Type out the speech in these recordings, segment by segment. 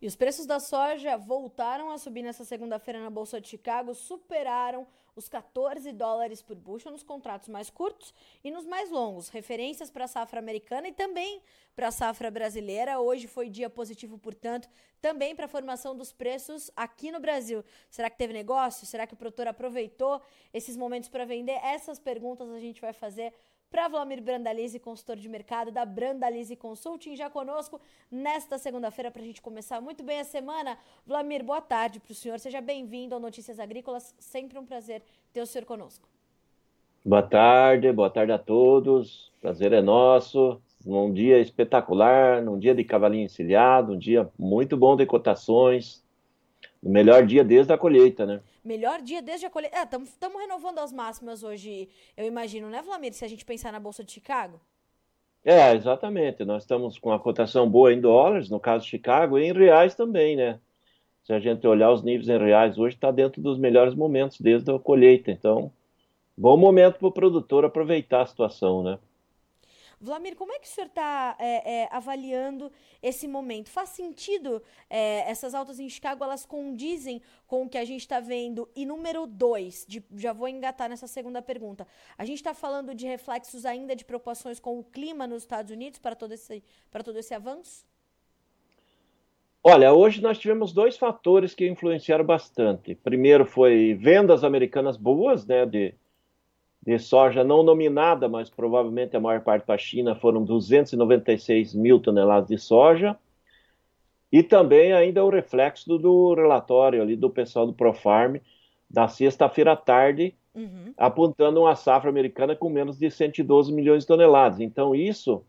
E os preços da soja voltaram a subir nessa segunda-feira na Bolsa de Chicago, superaram os 14 dólares por bushel nos contratos mais curtos e nos mais longos, referências para a safra americana e também para a safra brasileira. Hoje foi dia positivo, portanto, também para a formação dos preços aqui no Brasil. Será que teve negócio? Será que o produtor aproveitou esses momentos para vender? Essas perguntas a gente vai fazer para Vlamir Brandalize, consultor de mercado da Brandalize Consulting, já conosco nesta segunda-feira para a gente começar muito bem a semana. Vlamir, boa tarde para o senhor, seja bem-vindo ao Notícias Agrícolas, sempre um prazer ter o senhor conosco. Boa tarde, boa tarde a todos, prazer é nosso, num dia espetacular, num dia de cavalinho encilhado, um dia muito bom de cotações, o melhor dia desde a colheita, né? Melhor dia desde a colheita. Estamos é, renovando as máximas hoje, eu imagino, né, Vlamir? Se a gente pensar na Bolsa de Chicago. É, exatamente. Nós estamos com a cotação boa em dólares, no caso de Chicago, e em reais também, né? Se a gente olhar os níveis em reais, hoje está dentro dos melhores momentos desde a colheita. Então, bom momento para o produtor aproveitar a situação, né? Vlamir, como é que o senhor está é, é, avaliando esse momento? Faz sentido é, essas altas em Chicago, elas condizem com o que a gente está vendo? E número dois, de, já vou engatar nessa segunda pergunta. A gente está falando de reflexos ainda de preocupações com o clima nos Estados Unidos para todo esse, para todo esse avanço? Olha, hoje nós tivemos dois fatores que influenciaram bastante. Primeiro foi vendas americanas boas, né, de de soja não nominada, mas provavelmente a maior parte para a China, foram 296 mil toneladas de soja. E também ainda o reflexo do, do relatório ali do pessoal do Profarm, da sexta-feira à tarde, uhum. apontando uma safra americana com menos de 112 milhões de toneladas. Então isso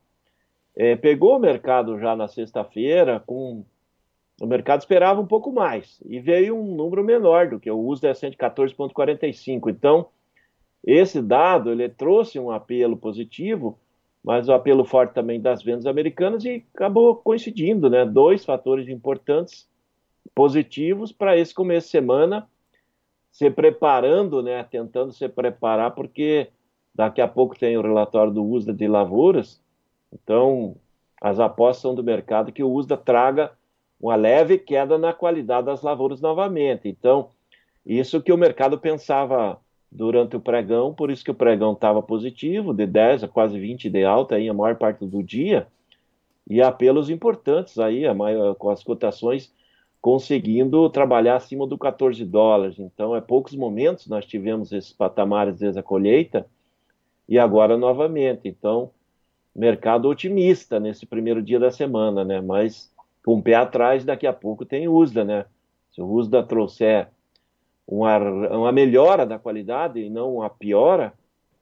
é, pegou o mercado já na sexta-feira com o mercado esperava um pouco mais e veio um número menor do que o uso é 114,45. Então, esse dado ele trouxe um apelo positivo, mas o apelo forte também das vendas americanas e acabou coincidindo, né? Dois fatores importantes positivos para esse começo de semana, se preparando, né? Tentando se preparar, porque daqui a pouco tem o relatório do USDA de lavouras, então as apostas são do mercado que o USDA traga uma leve queda na qualidade das lavouras novamente. Então, isso que o mercado pensava durante o pregão, por isso que o pregão estava positivo, de 10 a quase 20 de alta aí a maior parte do dia, e apelos importantes aí, a maior, com as cotações conseguindo trabalhar acima do 14 dólares. Então, é poucos momentos nós tivemos esses patamares desde a colheita, e agora novamente. Então, mercado otimista nesse primeiro dia da semana, né? Mas com o pé atrás, daqui a pouco tem USDA, né? Se o USDA trouxer uma, uma melhora da qualidade e não uma piora,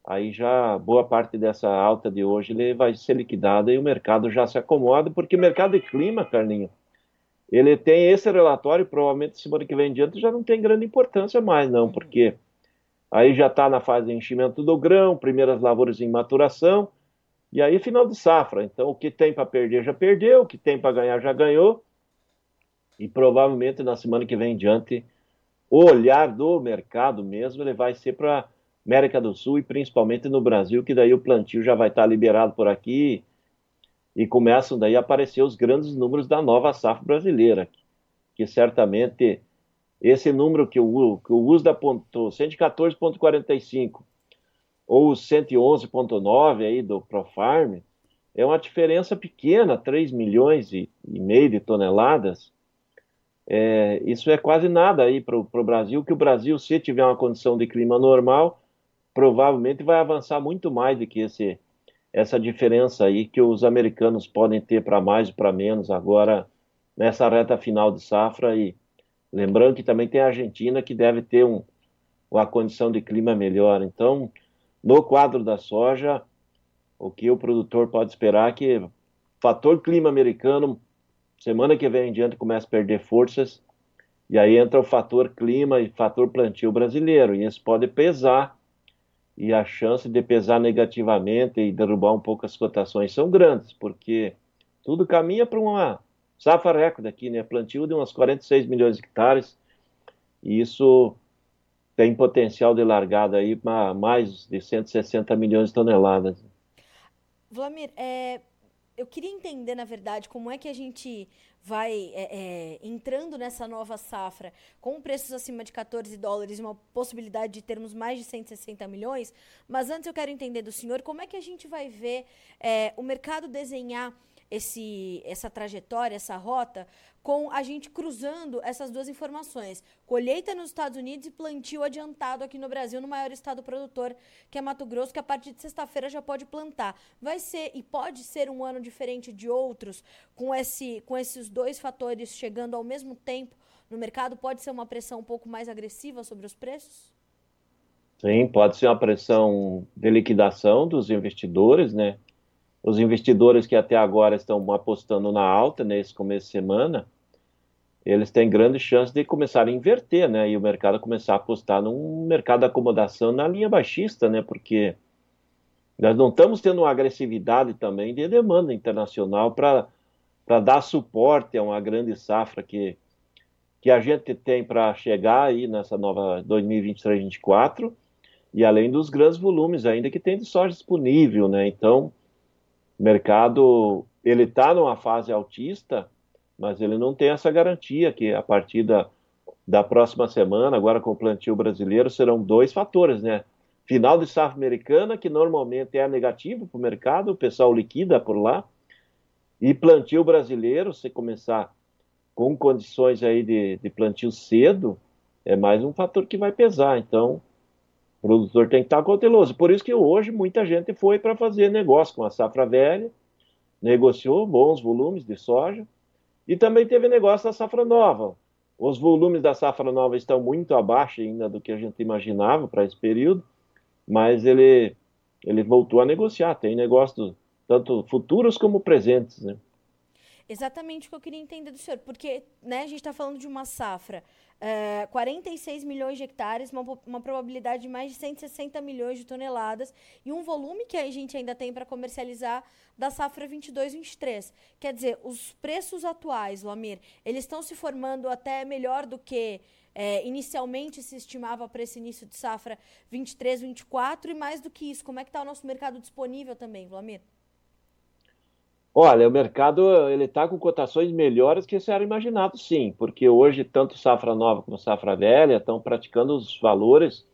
aí já boa parte dessa alta de hoje ele vai ser liquidada e o mercado já se acomoda, porque mercado de clima, Carlinho, ele tem esse relatório, provavelmente semana que vem em diante já não tem grande importância mais, não, porque aí já está na fase de enchimento do grão, primeiras lavouras em maturação, e aí final de safra. Então o que tem para perder já perdeu, o que tem para ganhar já ganhou, e provavelmente na semana que vem em diante o olhar do mercado mesmo ele vai ser para América do Sul e principalmente no Brasil, que daí o plantio já vai estar liberado por aqui e começam daí a aparecer os grandes números da nova safra brasileira, que certamente esse número que o, que o USDA apontou, 114,45 ou 111,9 aí do Profarm, é uma diferença pequena, 3 milhões e, e meio de toneladas, é, isso é quase nada aí para o Brasil, que o Brasil, se tiver uma condição de clima normal, provavelmente vai avançar muito mais do que esse, essa diferença aí que os americanos podem ter para mais ou para menos agora nessa reta final de safra. E lembrando que também tem a Argentina que deve ter um, uma condição de clima melhor. Então, no quadro da soja, o que o produtor pode esperar é que fator clima americano semana que vem em diante começa a perder forças, e aí entra o fator clima e fator plantio brasileiro, e isso pode pesar, e a chance de pesar negativamente e derrubar um pouco as cotações são grandes, porque tudo caminha para uma safra recorde aqui, né? Plantio de umas 46 milhões de hectares, e isso tem potencial de largada aí para mais de 160 milhões de toneladas. Vlamir, é, eu queria entender, na verdade, como é que a gente vai é, é, entrando nessa nova safra com preços acima de 14 dólares e uma possibilidade de termos mais de 160 milhões. Mas antes eu quero entender do senhor como é que a gente vai ver é, o mercado desenhar esse, essa trajetória, essa rota, com a gente cruzando essas duas informações. Colheita nos Estados Unidos e plantio adiantado aqui no Brasil, no maior estado produtor, que é Mato Grosso, que a partir de sexta-feira já pode plantar. Vai ser e pode ser um ano diferente de outros, com, esse, com esses dois fatores chegando ao mesmo tempo no mercado? Pode ser uma pressão um pouco mais agressiva sobre os preços? Sim, pode ser uma pressão de liquidação dos investidores, né? os investidores que até agora estão apostando na alta nesse começo de semana, eles têm grande chance de começar a inverter, né? E o mercado começar a apostar num mercado de acomodação na linha baixista, né? Porque nós não estamos tendo uma agressividade também de demanda internacional para dar suporte a uma grande safra que, que a gente tem para chegar aí nessa nova 2023-2024 e além dos grandes volumes ainda que tem de soja disponível, né? Então, o mercado ele está numa fase altista, mas ele não tem essa garantia que a partir da, da próxima semana, agora com o plantio brasileiro, serão dois fatores, né? Final de safra americana, que normalmente é negativo para o mercado, o pessoal liquida por lá, e plantio brasileiro, se começar com condições aí de, de plantio cedo, é mais um fator que vai pesar. Então, o produtor tem que estar cauteloso. Por isso que hoje muita gente foi para fazer negócio com a safra velha, negociou bons volumes de soja e também teve negócio da safra nova. Os volumes da safra nova estão muito abaixo ainda do que a gente imaginava para esse período, mas ele, ele voltou a negociar. Tem negócios tanto futuros como presentes. Né? Exatamente o que eu queria entender do senhor, porque né, a gente está falando de uma safra, uh, 46 milhões de hectares, uma, uma, probabilidade de mais de 160 milhões de toneladas e um volume que a gente ainda tem para comercializar da safra 22-23. Quer dizer, os preços atuais, Lamir, eles estão se formando até melhor do que é, inicialmente se estimava para esse início de safra 23-24 e mais do que isso, como é que está o nosso mercado disponível também, Vlamir? Olha, o mercado ele está com cotações melhores que se era imaginado, sim, porque hoje tanto safra nova como safra velha estão praticando os valores.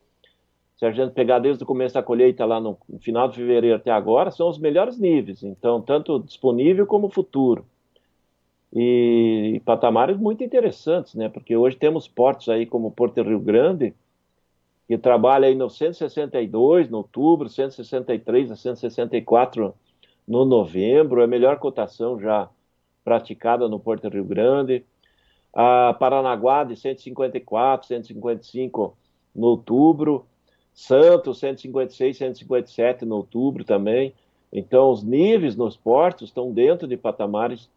Se a gente pegar desde o começo da colheita lá no, final de fevereiro até agora, são os melhores níveis. Então, tanto disponível como futuro. E, e patamares muito interessantes, né? Porque hoje temos portos aí como Porto Rio Grande, que trabalha aí no 162 no outubro, 163 a 164 no novembro, é a melhor cotação já praticada no Porto Rio Grande. A Paranaguá de 154, 155 no outubro. Santos 156, 157 no outubro também. Então, os níveis nos portos estão dentro de patamares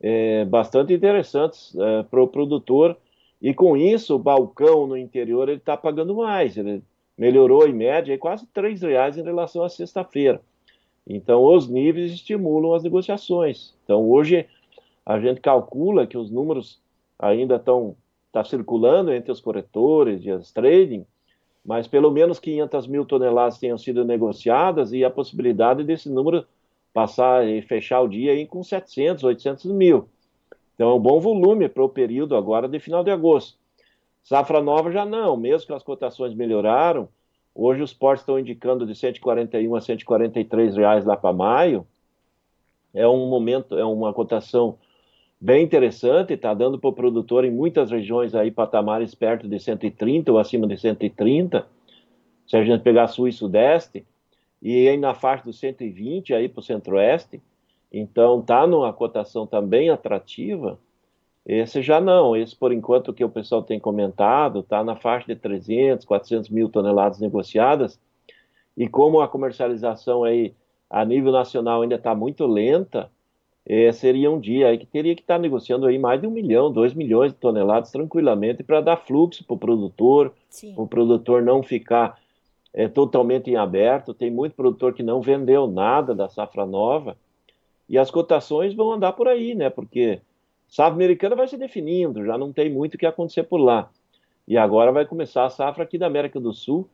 é, bastante interessantes é, para o produtor. E com isso, o balcão no interior ele está pagando mais. Ele melhorou em média quase R$ reais em relação à sexta-feira. Então, os níveis estimulam as negociações. Então, hoje, a gente calcula que os números ainda estão tá circulando entre os corretores e as trading, mas pelo menos 500 mil toneladas tenham sido negociadas e a possibilidade desse número passar e fechar o dia aí com 700, 800 mil. Então, é um bom volume para o período agora de final de agosto. Safra nova já não, mesmo que as cotações melhoraram, Hoje os portos estão indicando de 141 a 143 reais lá para maio. É um momento, é uma cotação bem interessante, está dando para o produtor em muitas regiões aí patamares perto de 130 ou acima de 130. Se a gente pegar sul e sudeste, e aí na faixa dos 120 aí para o centro-oeste, então está numa cotação também atrativa. Esse já não, esse por enquanto que o pessoal tem comentado, está na faixa de 300, 400 mil toneladas negociadas, e como a comercialização aí a nível nacional ainda está muito lenta, é, seria um dia aí que teria que estar tá negociando aí mais de um milhão, dois milhões de toneladas tranquilamente para dar fluxo para o produtor, o produtor não ficar é, totalmente em aberto. Tem muito produtor que não vendeu nada da safra nova e as cotações vão andar por aí, né? Porque Safra americana vai se definindo, já não tem muito o que acontecer por lá. E agora vai começar a safra aqui da América do Sul,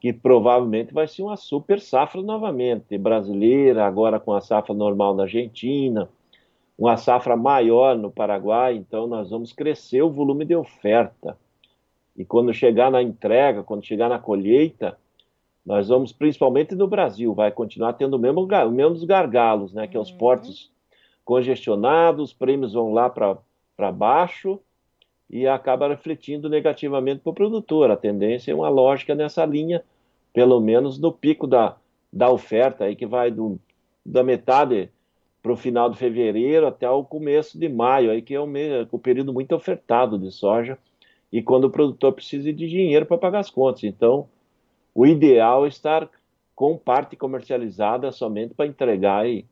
que provavelmente vai ser uma super safra novamente, brasileira, agora com a safra normal na Argentina, uma safra maior no Paraguai, então nós vamos crescer o volume de oferta. E quando chegar na entrega, quando chegar na colheita, nós vamos, principalmente no Brasil, vai continuar tendo o mesmo, os mesmos gargalos, né? Que é os uhum. portos congestionados, os prêmios vão lá para baixo e acaba refletindo negativamente para o produtor. A tendência é uma lógica nessa linha, pelo menos no pico da, da oferta, aí que vai do, da metade para o final de fevereiro até o começo de maio, aí que é o período muito ofertado de soja e quando o produtor precisa de dinheiro para pagar as contas. Então, o ideal é estar com parte comercializada somente para entregar e,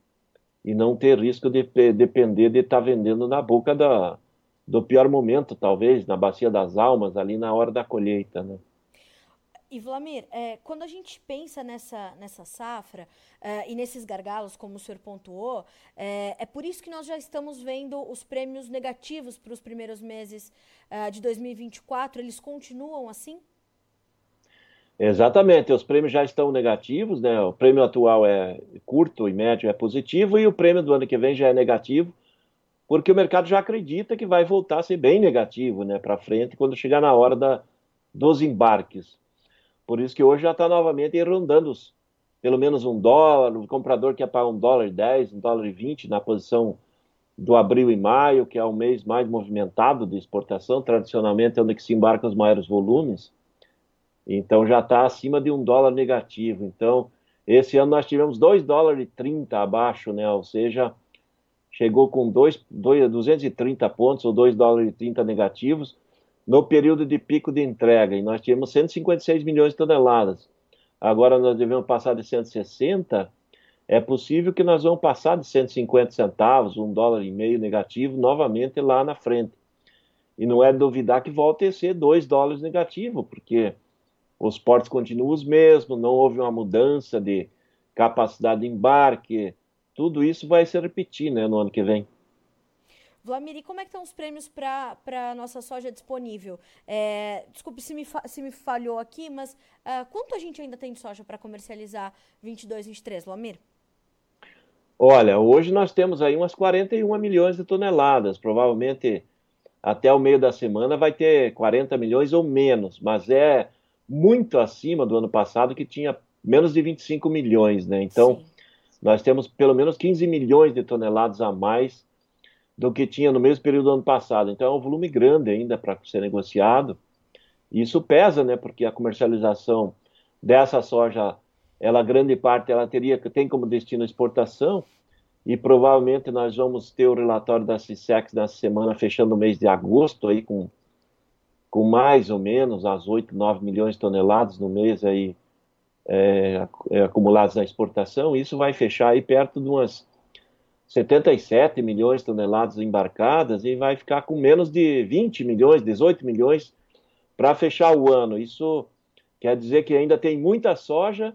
e não ter risco de depender de estar tá vendendo na boca da, do pior momento, talvez, na Bacia das Almas, ali na hora da colheita. Né? E Vlamir, é, quando a gente pensa nessa, nessa safra é, e nesses gargalos, como o senhor pontuou, é, é, por isso que nós já estamos vendo os prêmios negativos para os primeiros meses é, de 2024. Eles continuam assim? Exatamente, os prêmios já estão negativos, né? O prêmio atual é curto e médio é positivo e o prêmio do ano que vem já é negativo, porque o mercado já acredita que vai voltar a ser bem negativo, né, para frente quando chegar na hora da, dos embarques. Por isso que hoje já está novamente rondando os, pelo menos um dólar, o comprador quer pagar um dólar e dez, um dólar e vinte na posição do abril e maio, que é o mês mais movimentado de exportação, tradicionalmente é onde se embarcam os maiores volumes. Então já está acima de um dólar negativo. Então, esse ano nós tivemos 2 dólares e 30 abaixo, né? Ou seja, chegou com dois, dois, 230 pontos ou 2 dólares e 30 negativos no período de pico de entrega, e nós tínhamos 156 milhões de toneladas. Agora nós devemos passar de 160, é possível que nós vamos passar de 150 centavos, um dólar e meio negativo, novamente lá na frente. E não é duvidar que volte a ser 2 dólares negativo, porque os portos continuam os mesmos, não houve uma mudança de capacidade de embarque, tudo isso vai se repetir né, no ano que vem. Vlamir, como é que estão os prêmios para a nossa soja disponível? É, desculpe se me, se me falhou aqui, mas uh, quanto a gente ainda tem de soja para comercializar 22, 23, Vlamir? Olha, hoje nós temos aí umas 41 milhões de toneladas. Provavelmente até o meio da semana vai ter 40 milhões ou menos, mas é muito acima do ano passado, que tinha menos de 25 milhões, né? Então, Sim. nós temos pelo menos 15 milhões de toneladas a mais do que tinha no mesmo período do ano passado. Então é um volume grande ainda para ser negociado. E isso pesa, né? Porque a comercialização dessa soja, ela grande parte ela teria tem como destino a exportação e provavelmente nós vamos ter o relatório da CISEX nessa semana fechando o mês de agosto aí com com mais ou menos as 8, 9 milhões de toneladas no mês aí é, é, acumulados na exportação, isso vai fechar aí perto de umas 77 milhões de toneladas embarcadas e vai ficar com menos de 20 milhões, 18 milhões para fechar o ano. Isso quer dizer que ainda tem muita soja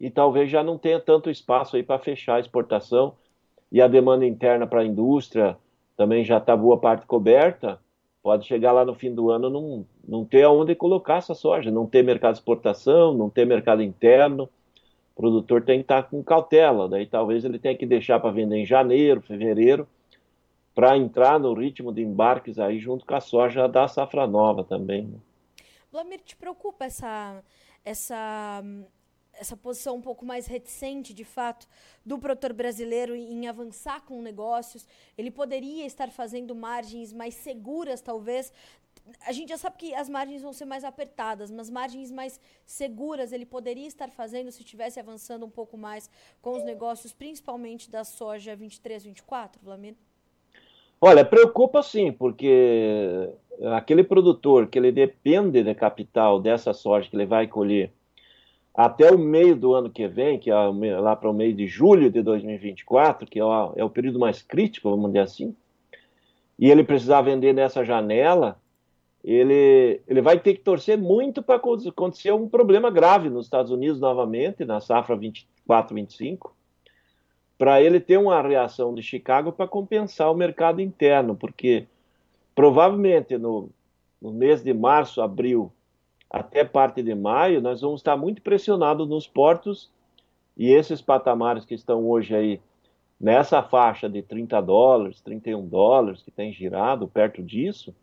e talvez já não tenha tanto espaço aí para fechar a exportação e a demanda interna para a indústria também já está boa parte coberta. Pode chegar lá no fim do ano não, não ter aonde colocar essa soja, não ter mercado de exportação, não ter mercado interno o produtor tem que estar com cautela, daí talvez ele tenha que deixar para vender em janeiro, fevereiro, para entrar no ritmo de embarques aí junto com a soja da safra nova também. Né? Vladimir, te preocupa essa, essa, essa posição um pouco mais reticente, de fato, do produtor brasileiro em avançar com negócios? Ele poderia estar fazendo margens mais seguras, talvez, a gente já sabe que as margens vão ser mais apertadas, mas margens mais seguras ele poderia estar fazendo se estivesse avançando um pouco mais com os negócios, principalmente da soja 23, 24, Vlamir? Olha, preocupa sim, porque aquele produtor que ele depende de capital dessa soja que ele vai colher até o meio do ano que vem, que é lá para o meio de julho de 2024, que é o, é o período mais crítico, vamos dizer assim, e ele precisar vender nessa janela, ele, ele vai ter que torcer muito para acontecer um problema grave nos Estados Unidos novamente, na safra 24-25, para ele ter uma reação de Chicago para compensar o mercado interno, porque provavelmente no, no mês de março, abril, até parte de maio, nós vamos estar muito pressionados nos portos e esses patamares que estão hoje aí nessa faixa de 30 dólares, 31 dólares, que tem girado perto disso,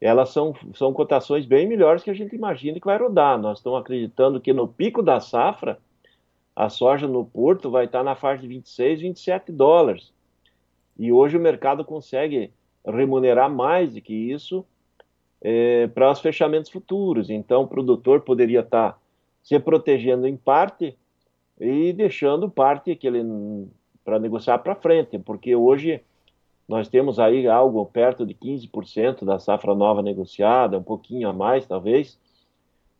elas são, são cotações bem melhores que a gente imagina que vai rodar. Nós estamos acreditando que no pico da safra, a soja no porto vai estar na faixa de 26, 27 dólares. E hoje o mercado consegue remunerar mais do que isso é, para os fechamentos futuros. Então, o produtor poderia estar se protegendo em parte e deixando parte que ele para negociar para frente, porque hoje nós temos aí algo perto de 15% da safra nova negociada, um pouquinho a mais talvez,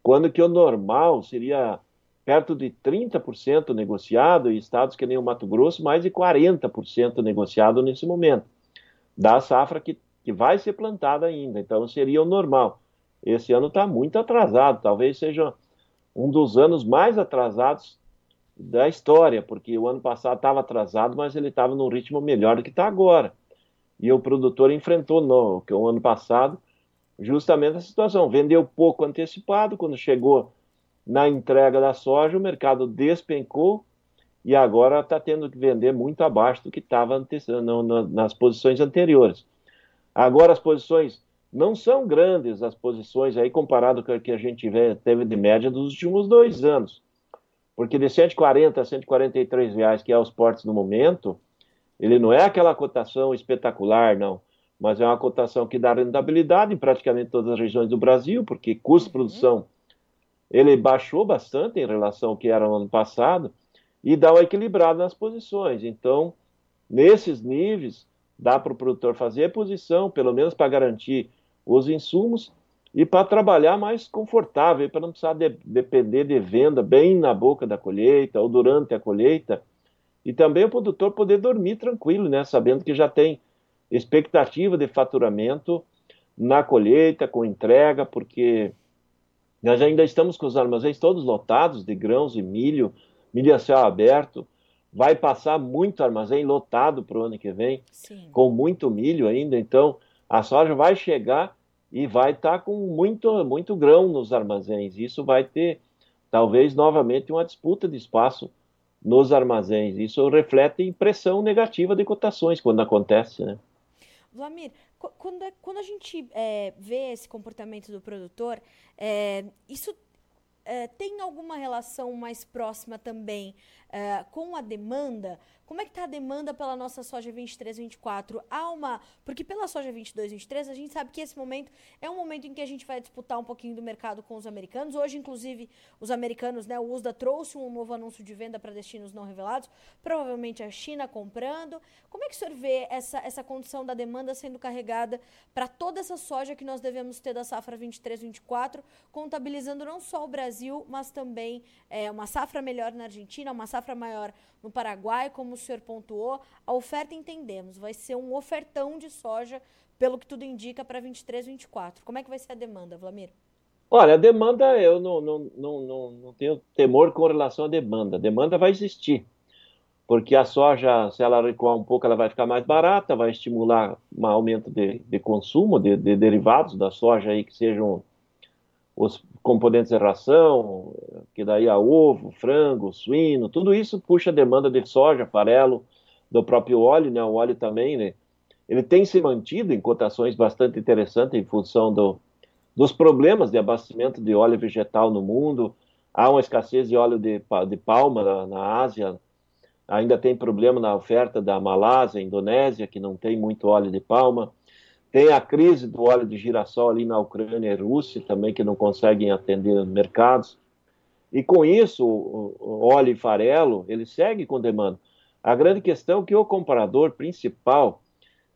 quando que o normal seria perto de 30% negociado, e estados que nem o Mato Grosso, mais de 40% negociado nesse momento, da safra que, que vai ser plantada ainda. Então seria o normal. Esse ano está muito atrasado, talvez seja um dos anos mais atrasados da história, porque o ano passado estava atrasado, mas ele estava num ritmo melhor do que está agora. E o produtor enfrentou no que o ano passado justamente a situação, vendeu pouco antecipado, quando chegou na entrega da soja, o mercado despencou e agora está tendo que vender muito abaixo do que estava nas posições anteriores. Agora as posições não são grandes, as posições aí comparado com o que a gente teve de média dos últimos dois anos. Porque de 140 a 143 reais, que é os portes no momento, ele não é aquela cotação espetacular, não, mas é uma cotação que dá rentabilidade em praticamente todas as regiões do Brasil, porque custo de produção ele baixou bastante em relação ao que era no ano passado e dá uma equilibrada nas posições. Então, nesses níveis, dá para o produtor fazer a posição, pelo menos para garantir os insumos e para trabalhar mais confortável, para não precisar de, depender de venda bem na boca da colheita ou durante a colheita. E também o produtor poder dormir tranquilo, né, sabendo que já tem expectativa de faturamento na colheita, com entrega, porque nós ainda estamos com os armazéns todos lotados de grãos e milho, milho a céu aberto. Vai passar muito armazém lotado para o ano que vem, Sim. com muito milho ainda. Então, a soja vai chegar e vai estar tá com muito, muito grão nos armazéns. Isso vai ter, talvez, novamente uma disputa de espaço nos armazéns. Isso reflete impressão negativa de cotações quando acontece, né? Vlamir, quando, é, quando a gente é, vê esse comportamento do produtor, é, isso é, tem alguma relação mais próxima também é, com a demanda? Como é que está a demanda pela nossa soja 23, 24? Há uma. Porque pela soja 22, 23, a gente sabe que esse momento é um momento em que a gente vai disputar um pouquinho do mercado com os americanos. Hoje, inclusive, os americanos, né? O USDA trouxe um novo anúncio de venda para destinos não revelados. Provavelmente a China comprando. Como é que o senhor vê essa, essa condição da demanda sendo carregada para toda essa soja que nós devemos ter da safra 23, 24, contabilizando não só o Brasil, mas também é, uma safra melhor na Argentina, uma safra maior no Paraguai, como o senhor pontuou, a oferta entendemos, vai ser um ofertão de soja, pelo que tudo indica, para 23, 24. Como é que vai ser a demanda, Vlamir? Olha, a demanda, eu não, não, não, não, não tenho temor com relação à demanda. A demanda vai existir, porque a soja, se ela recuar um pouco, ela vai ficar mais barata, vai estimular um aumento de, de consumo de, de derivados da soja aí que sejam os componentes de ração, que daí a ovo, frango, suíno, tudo isso puxa a demanda de soja, farelo, do próprio óleo, né? O óleo também, né? Ele tem se mantido em cotações bastante interessantes em função do, dos problemas de abastecimento de óleo vegetal no mundo. Há uma escassez de óleo de, de palma na, na Ásia, ainda tem problema na oferta da Malásia, Indonésia, que não tem muito óleo de palma. Tem a crise do óleo de girassol ali na Ucrânia e Rússia também, que não conseguem atender mercados. E com isso, óleo e farelo, ele segue com demanda. A grande questão é que o comprador principal,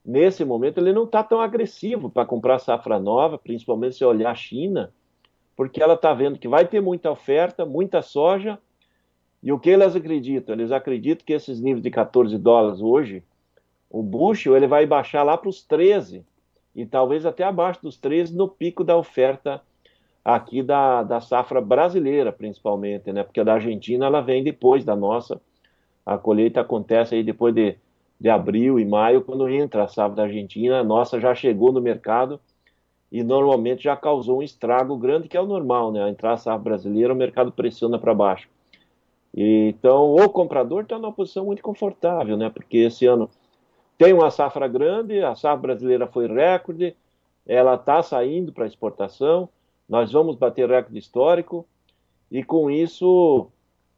nesse momento, ele não está tão agressivo para comprar safra nova, principalmente se olhar a China, porque ela está vendo que vai ter muita oferta, muita soja, e o que eles acreditam? Eles acreditam que esses níveis de 14 dólares hoje, o bushel ele vai baixar lá para os 13 e talvez até abaixo dos 13 no pico da oferta aqui da, da safra brasileira, principalmente, né? Porque a da Argentina ela vem depois da nossa. A colheita acontece aí depois de, de abril e maio, quando entra a safra da Argentina, a nossa já chegou no mercado e normalmente já causou um estrago grande, que é o normal, né? A entrar a safra brasileira, o mercado pressiona para baixo. Então, o comprador está numa posição muito confortável, né? Porque esse ano tem uma safra grande, a safra brasileira foi recorde, ela está saindo para exportação, nós vamos bater recorde histórico, e com isso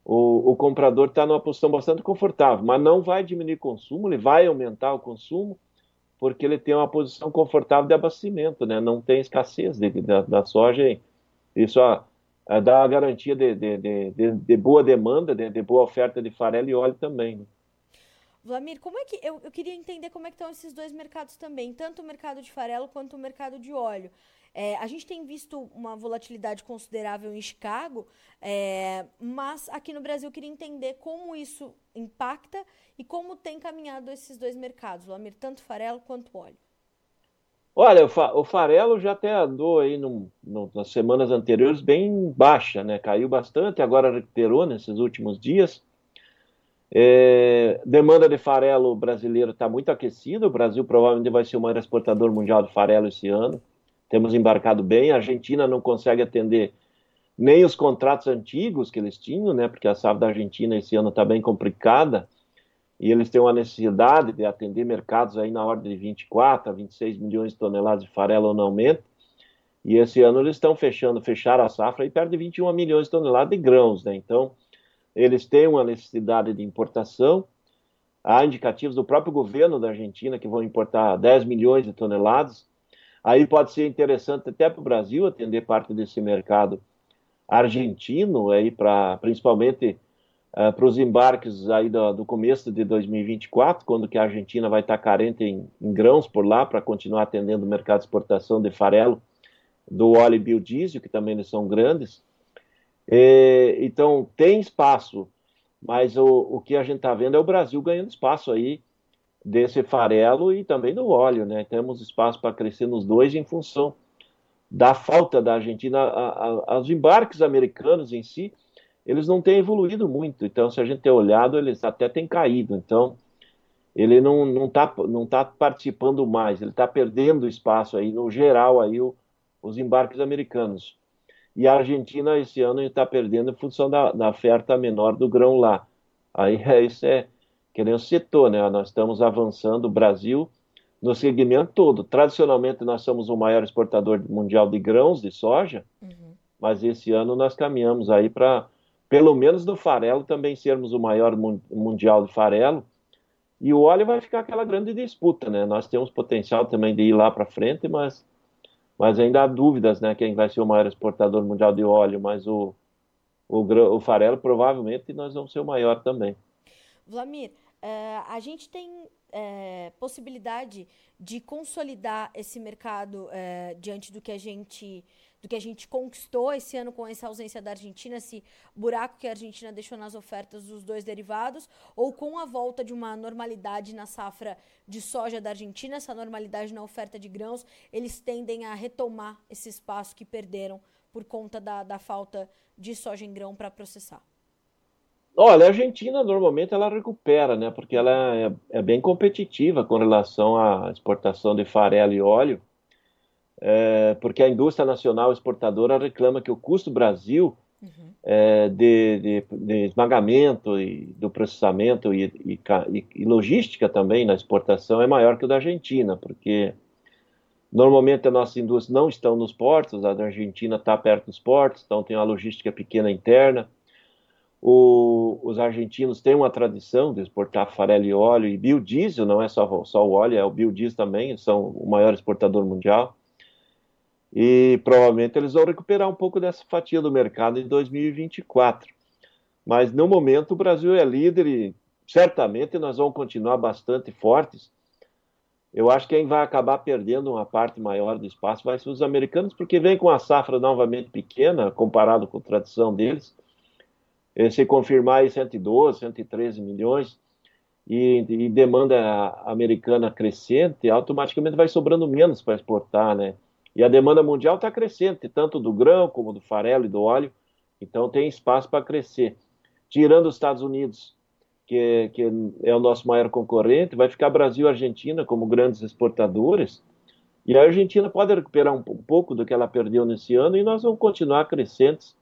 o, o comprador está numa posição bastante confortável, mas não vai diminuir consumo, ele vai aumentar o consumo, porque ele tem uma posição confortável de abastecimento, né? não tem escassez de, de, da, soja, isso a, a dá a garantia de, de, de boa demanda, de, boa oferta de farelo e óleo também. Né? Vlamir, como é que eu, eu queria entender como é que estão esses dois mercados também, tanto o mercado de farelo quanto o mercado de óleo. É, a gente tem visto uma volatilidade considerável em Chicago, é, mas aqui no Brasil eu queria entender como isso impacta e como tem caminhado esses dois mercados, Vlamir, tanto farelo quanto óleo. Olha, o, farelo já até andou aí no, no, nas semanas anteriores bem baixa, né? Caiu bastante, agora recuperou nesses últimos dias. É, demanda de farelo brasileiro está muito aquecida. O Brasil provavelmente vai ser o maior exportador mundial de farelo esse ano. Temos embarcado bem. A Argentina não consegue atender nem os contratos antigos que eles tinham, né? Porque a safra da Argentina esse ano está bem complicada e eles têm uma necessidade de atender mercados aí na ordem de 24 a 26 milhões de toneladas de farelo anualmente. E esse ano eles estão fechando, fecharam a safra aí perto de 21 milhões de toneladas de grãos, né? Então, eles têm uma necessidade de importação. Há indicativos do próprio governo da Argentina que vão importar 10 milhões de toneladas. Aí pode ser interessante até para o Brasil atender parte desse mercado argentino, aí para principalmente uh, para os embarques aí do, do, começo de 2024, quando que a Argentina vai estar carente em, em grãos por lá para continuar atendendo o mercado de exportação de farelo, do óleo e biodiesel, que também eles são grandes. É, então, tem espaço, mas o, o que a gente está vendo é o Brasil ganhando espaço aí desse farelo e também do óleo, né? Temos espaço para crescer nos dois em função da falta da Argentina. Os embarques americanos em si, eles não têm evoluído muito. Então, se a gente ter olhado, eles até têm caído. Então, ele não está não tá participando mais, ele está perdendo espaço aí, no geral, aí, o, os embarques americanos. E a Argentina esse ano está perdendo em função da, da, oferta menor do grão lá. Aí é, isso é, que nem você citou, né? Nós estamos avançando, o Brasil, no segmento todo. Tradicionalmente, nós somos o maior exportador mundial de grãos, de soja, uhum. mas esse ano nós caminhamos aí para, pelo menos no farelo, também sermos o maior mundial de farelo. E o óleo vai ficar aquela grande disputa, né? Nós temos potencial também de ir lá para frente, mas mas ainda há dúvidas, né, quem vai ser o maior exportador mundial de óleo, mas o, o, o farelo provavelmente nós vamos ser o maior também. Vlamir, uh, a gente tem uh, possibilidade de consolidar esse mercado uh, diante do que a gente do que a gente conquistou esse ano com essa ausência da Argentina, esse buraco que a Argentina deixou nas ofertas dos dois derivados, ou com a volta de uma normalidade na safra de soja da Argentina, essa normalidade na oferta de grãos, eles tendem a retomar esse espaço que perderam por conta da, da falta de soja em grão para processar. Olha, a Argentina normalmente ela recupera, né? Porque ela é, é, bem competitiva com relação à exportação de farelo e óleo é, porque a indústria nacional exportadora reclama que o custo Brasil uhum. é, de, de, de, esmagamento e do processamento e, e, e, logística também na exportação é maior que o da Argentina, porque normalmente a nossa indústria não estão nos portos, a da Argentina está perto dos portos, então tem uma logística pequena interna. O, os argentinos têm uma tradição de exportar farelo e óleo e biodiesel, não é só, só o óleo, é o biodiesel também, são o maior exportador mundial e provavelmente eles vão recuperar um pouco dessa fatia do mercado em 2024. Mas no momento o Brasil é líder e certamente nós vamos continuar bastante fortes. Eu acho que quem vai acabar perdendo uma parte maior do espaço vai ser os americanos, porque vem com a safra novamente pequena, comparado com a tradição deles. Se confirmar aí 112, 113 milhões, e, e demanda americana crescente, automaticamente vai sobrando menos para exportar, né? E a demanda mundial está crescente, tanto do grão como do farelo e do óleo, então tem espaço para crescer. Tirando os Estados Unidos, que, que, é o nosso maior concorrente, vai ficar Brasil e Argentina como grandes exportadores, e a Argentina pode recuperar um, um pouco do que ela perdeu nesse ano, e nós vamos continuar crescentes.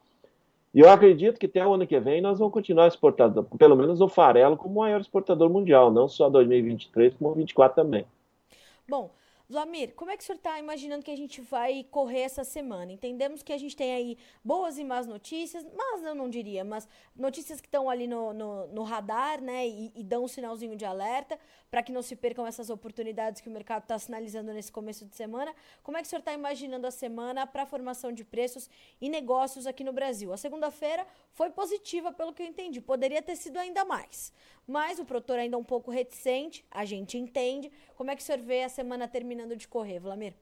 E eu acredito que até o ano que vem nós vamos continuar exportando, pelo menos o farelo como maior exportador mundial, não só 2023, como 2024 também. Bom, Vlamir, como é que o senhor está imaginando que a gente vai correr essa semana? Entendemos que a gente tem aí boas e más notícias, mas eu não diria, mas notícias que estão ali no, no, no, radar, né, e, e, dão um sinalzinho de alerta para que não se percam essas oportunidades que o mercado está sinalizando nesse começo de semana. Como é que o senhor está imaginando a semana para a formação de preços e negócios aqui no Brasil? A segunda-feira foi positiva, pelo que eu entendi, poderia ter sido ainda mais, mas o produtor ainda é um pouco reticente, a gente entende. Como é que o senhor vê a semana terminando de correr, Vlamir?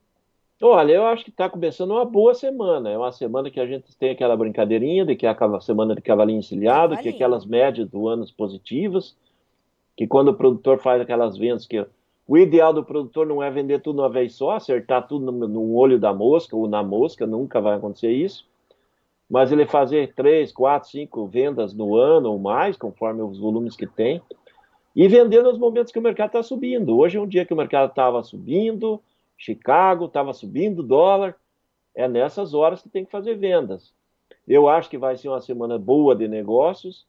Olha, eu acho que está começando uma boa semana. É uma semana que a gente tem aquela brincadeirinha de que é a semana de cavalinho encilhado, que é aquelas médias do ano positivas, que quando o produtor faz aquelas vendas, que o ideal do produtor não é vender tudo uma vez só, acertar tudo no, no olho da mosca ou na mosca, nunca vai acontecer isso mas ele fazer três, quatro, cinco vendas no ano ou mais, conforme os volumes que tem, e vender nos momentos que o mercado está subindo. Hoje é um dia que o mercado estava subindo, Chicago estava subindo dólar, é nessas horas que tem que fazer vendas. Eu acho que vai ser uma semana boa de negócios.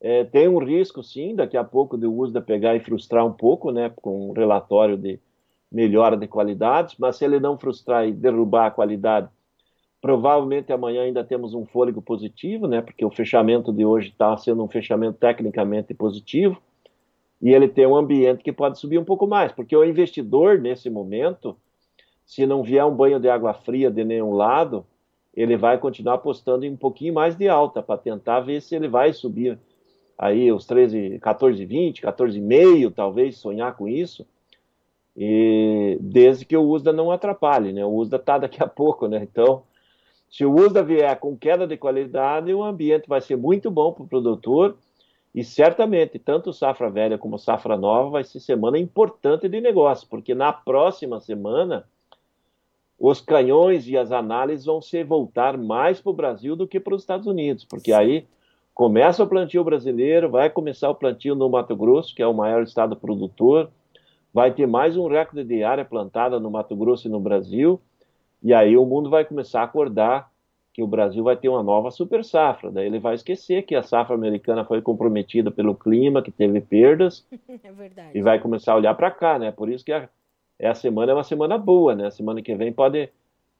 É, tem um risco, sim, daqui a pouco de uso de pegar e frustrar um pouco, né, com um relatório de melhora de qualidades, mas se ele não frustrar e derrubar a qualidade, Provavelmente amanhã ainda temos um fôlego positivo, né? Porque o fechamento de hoje está sendo um fechamento tecnicamente positivo e ele tem um ambiente que pode subir um pouco mais, porque o investidor nesse momento, se não vier um banho de água fria de nenhum lado, ele vai continuar apostando em um pouquinho mais de alta para tentar ver se ele vai subir aí os 13, 14, 20, 14,5, talvez sonhar com isso. E desde que o USDA não atrapalhe, né? O USDA está daqui a pouco, né? Então, se o USDA vier com queda de qualidade, o ambiente vai ser muito bom para o produtor e certamente tanto safra velha como safra nova vai ser semana importante de negócio, porque na próxima semana os canhões e as análises vão se voltar mais para o Brasil do que para os Estados Unidos, porque aí começa o plantio brasileiro, vai começar o plantio no Mato Grosso, que é o maior estado produtor, vai ter mais um recorde de área plantada no Mato Grosso e no Brasil, e aí o mundo vai começar a acordar que o Brasil vai ter uma nova super safra. Daí ele vai esquecer que a safra americana foi comprometida pelo clima, que teve perdas. É verdade. E vai começar a olhar para cá, né? Por isso que a, a semana é uma semana boa, né? A semana que vem pode,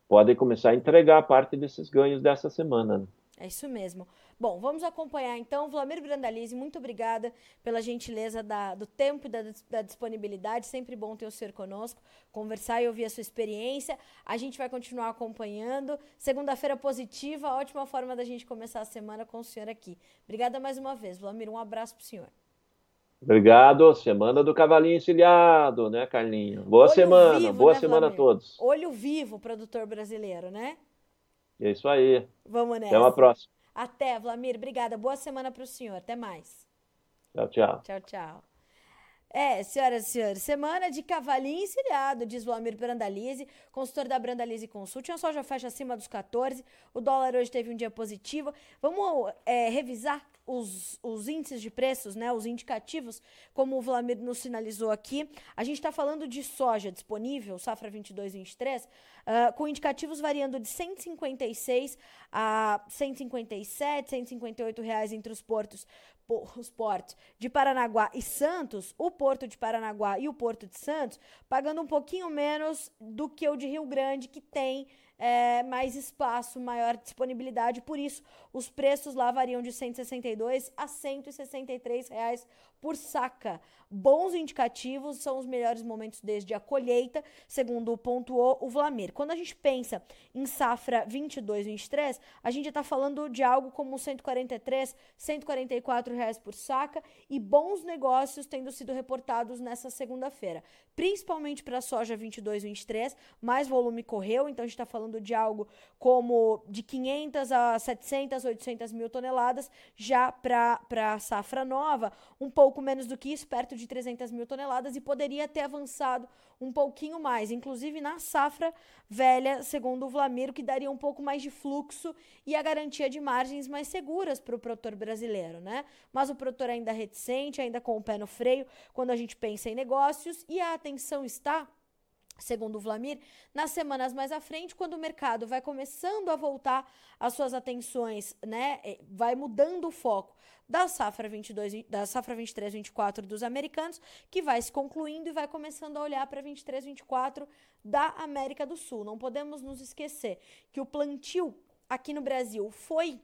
pode começar a entregar parte desses ganhos dessa semana. Né? É isso mesmo. Bom, vamos acompanhar então. Vladimir Brandalize, muito obrigada pela gentileza da, do tempo e da, da, disponibilidade. Sempre bom ter o senhor conosco, conversar e ouvir a sua experiência. A gente vai continuar acompanhando. Segunda-feira positiva, ótima forma da gente começar a semana com o senhor aqui. Obrigada mais uma vez, Vladimir. Um abraço para o senhor. Obrigado. Semana do Cavalinho Encilhado, né, Carlinho? Boa Olho semana. Vivo, Boa né, semana a todos. Olho vivo, produtor brasileiro, né? É isso aí. Vamos nessa. Até uma próxima. Até, Vlamir. Obrigada. Boa semana para o senhor. Até mais. Tchau, tchau. Tchau, tchau. É, senhoras e senhores, semana de cavalinho encilhado, diz Vlamir Brandalize, consultor da Brandalize Consult. A soja fecha acima dos 14, o dólar hoje teve um dia positivo. Vamos é, revisar os, os índices de preços, né, os indicativos, como o Vlamir nos sinalizou aqui. A gente está falando de soja disponível, safra 22-23, uh, com indicativos variando de 156 a 157, 158 reais entre os portos os portos de Paranaguá e Santos, o porto de Paranaguá e o porto de Santos, pagando um pouquinho menos do que o de Rio Grande, que tem é, mais espaço, maior disponibilidade. Por isso, os preços lá variam de 162 a 163 reais por saca. Bons indicativos são os melhores momentos desde a colheita, segundo pontuou o Vlamir. Quando a gente pensa em safra 22, 23, a gente está falando de algo como 143, 144 reais por saca e bons negócios tendo sido reportados nessa segunda-feira, principalmente para soja 22, 23, mais volume correu, então a gente está falando de algo como de 500 a 700, 800 mil toneladas, já para a safra nova, um pouco menos do que isso, perto de 300 mil toneladas, e poderia ter avançado um pouquinho mais, inclusive na safra velha, segundo o Vlamiro, que daria um pouco mais de fluxo e a garantia de margens mais seguras para o produtor brasileiro, né? Mas o produtor ainda é reticente, ainda com o pé no freio, quando a gente pensa em negócios, e a atenção está segundo o Vlamir, nas semanas mais à frente, quando o mercado vai começando a voltar as suas atenções, né, é, vai mudando o foco da safra 22, da safra 23, 24 dos americanos, que vai se concluindo e vai começando a olhar para 23, 24 da América do Sul. Não podemos nos esquecer que o plantio aqui no Brasil foi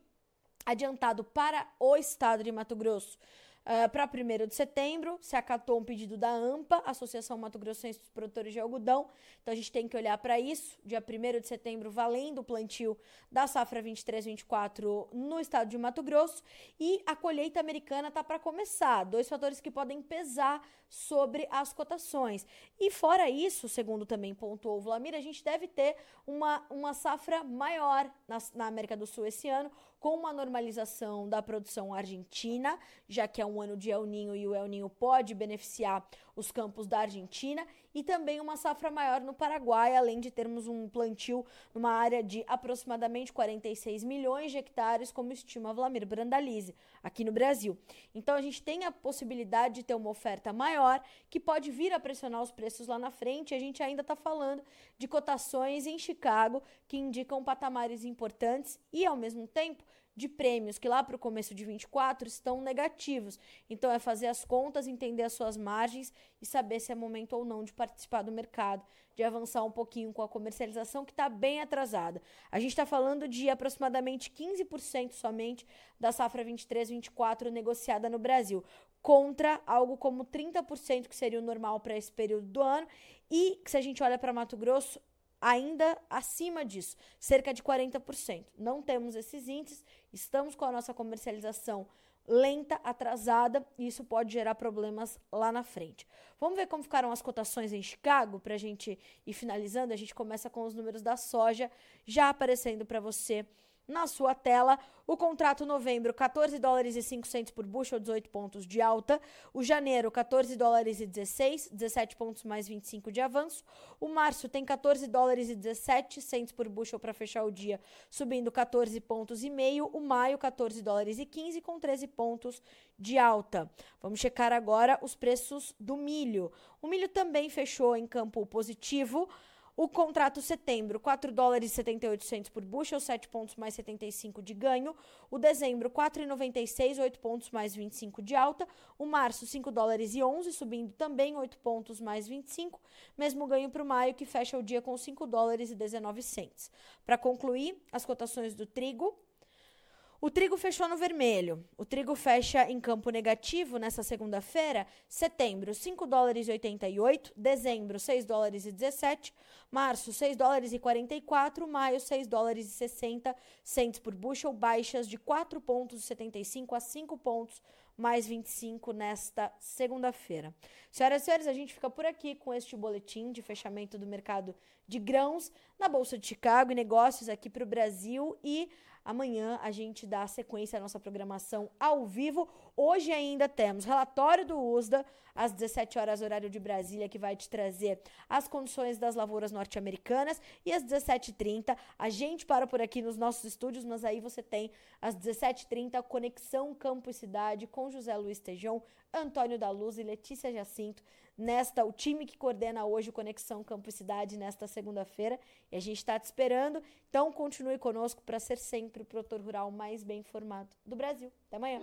adiantado para o estado de Mato Grosso Uh, para 1 de setembro, se acatou um pedido da AMPA, Associação Mato Grossense dos Produtores de Algodão. Então a gente tem que olhar para isso. Dia 1 de setembro, valendo o plantio da safra 23-24 no estado de Mato Grosso. E a colheita americana está para começar. Dois fatores que podem pesar sobre as cotações. E fora isso, segundo também pontuou o Vlamir, a gente deve ter uma, uma safra maior na, na América do Sul esse ano, com uma normalização da produção argentina, já que é um ano de El Ninho e o El Ninho pode beneficiar os campos da Argentina, e também uma safra maior no Paraguai, além de termos um plantio numa área de aproximadamente 46 milhões de hectares, como estima Vlamir Brandalize, aqui no Brasil. Então a gente tem a possibilidade de ter uma oferta maior que pode vir a pressionar os preços lá na frente. A gente ainda está falando de cotações em Chicago que indicam patamares importantes e, ao mesmo tempo, de prêmios que lá para o começo de 24 estão negativos. Então é fazer as contas, entender as suas margens e saber se é momento ou não de participar do mercado, de avançar um pouquinho com a comercialização que está bem atrasada. A gente está falando de aproximadamente 15% somente da safra 23-24 negociada no Brasil, contra algo como 30% que seria o normal para esse período do ano. E se a gente olha para Mato Grosso, ainda acima disso, cerca de 40%. Não temos esses índices, estamos com a nossa comercialização lenta, atrasada, e isso pode gerar problemas lá na frente. Vamos ver como ficaram as cotações em Chicago para a gente ir finalizando. A gente começa com os números da soja já aparecendo para você na sua tela. O contrato novembro, 14 dólares e 5 centos por bushel, 18 pontos de alta. O janeiro, 14 dólares e 16, 17 pontos mais 25 de avanço. O março tem 14 dólares e 17 centos por bushel para fechar o dia, subindo 14 pontos e meio. O maio, 14 dólares e 15 com 13 pontos de alta. Vamos checar agora os preços do milho. O milho também fechou em campo positivo. O contrato setembro, 4 dólares e 78 por bushel, 7 pontos mais 75 de ganho. O dezembro, 4,96, 8 pontos mais 25 de alta. O março, 5 dólares e 11, subindo também 8 pontos mais 25. Mesmo ganho para o maio, que fecha o dia com 5 dólares e 19 cents. Para concluir, as cotações do trigo, o trigo fechou no vermelho. O trigo fecha em campo negativo nessa segunda-feira. Setembro, 5 dólares e 88. Dezembro, 6 dólares e 17. Março, 6 dólares e 44. Maio, 6 dólares e 60 centes por bushel. Baixas de 4 pontos e 75 a 5 pontos mais 25 nesta segunda-feira. Senhoras e senhores, a gente fica por aqui com este boletim de fechamento do mercado de grãos na Bolsa de Chicago e negócios aqui para o Brasil e Amanhã a gente dá sequência à nossa programação ao vivo. Hoje ainda temos relatório do USDA, às 17 horas, horário de Brasília, que vai te trazer as condições das lavouras norte-americanas. E às 17h30, a gente para por aqui nos nossos estúdios, mas aí você tem às 17h30, Conexão Campo e Cidade com José Luiz Tejão, Antônio da Luz e Letícia Jacinto nesta o time que coordena hoje o Conexão Campo Cidade nesta segunda-feira e a gente está te esperando. Então continue conosco para ser sempre o produtor rural mais bem informado do Brasil. Até amanhã.